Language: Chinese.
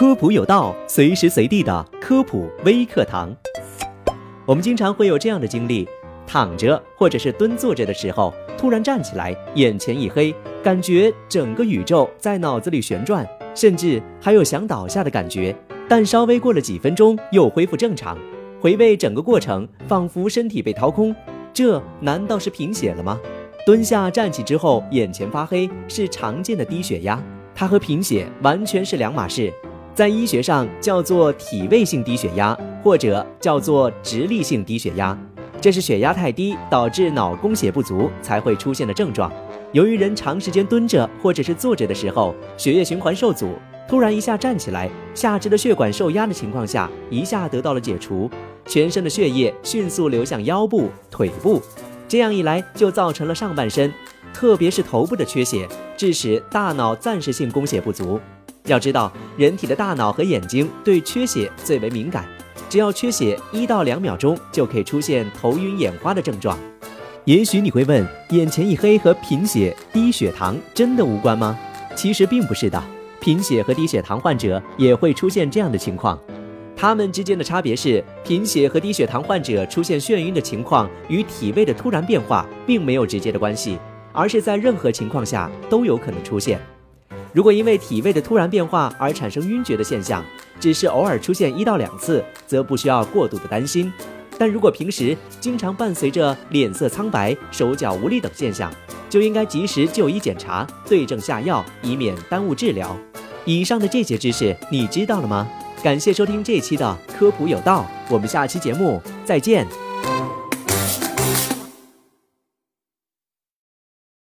科普有道，随时随地的科普微课堂。我们经常会有这样的经历：躺着或者是蹲坐着的时候，突然站起来，眼前一黑，感觉整个宇宙在脑子里旋转，甚至还有想倒下的感觉。但稍微过了几分钟，又恢复正常。回味整个过程，仿佛身体被掏空。这难道是贫血了吗？蹲下站起之后，眼前发黑，是常见的低血压。它和贫血完全是两码事。在医学上叫做体位性低血压，或者叫做直立性低血压，这是血压太低导致脑供血不足才会出现的症状。由于人长时间蹲着或者是坐着的时候，血液循环受阻，突然一下站起来，下肢的血管受压的情况下，一下得到了解除，全身的血液迅速流向腰部、腿部，这样一来就造成了上半身，特别是头部的缺血，致使大脑暂时性供血不足。要知道，人体的大脑和眼睛对缺血最为敏感，只要缺血一到两秒钟，就可以出现头晕眼花的症状。也许你会问，眼前一黑和贫血、低血糖真的无关吗？其实并不是的，贫血和低血糖患者也会出现这样的情况。他们之间的差别是，贫血和低血糖患者出现眩晕的情况与体位的突然变化并没有直接的关系，而是在任何情况下都有可能出现。如果因为体位的突然变化而产生晕厥的现象，只是偶尔出现一到两次，则不需要过度的担心。但如果平时经常伴随着脸色苍白、手脚无力等现象，就应该及时就医检查，对症下药，以免耽误治疗。以上的这些知识你知道了吗？感谢收听这期的科普有道，我们下期节目再见。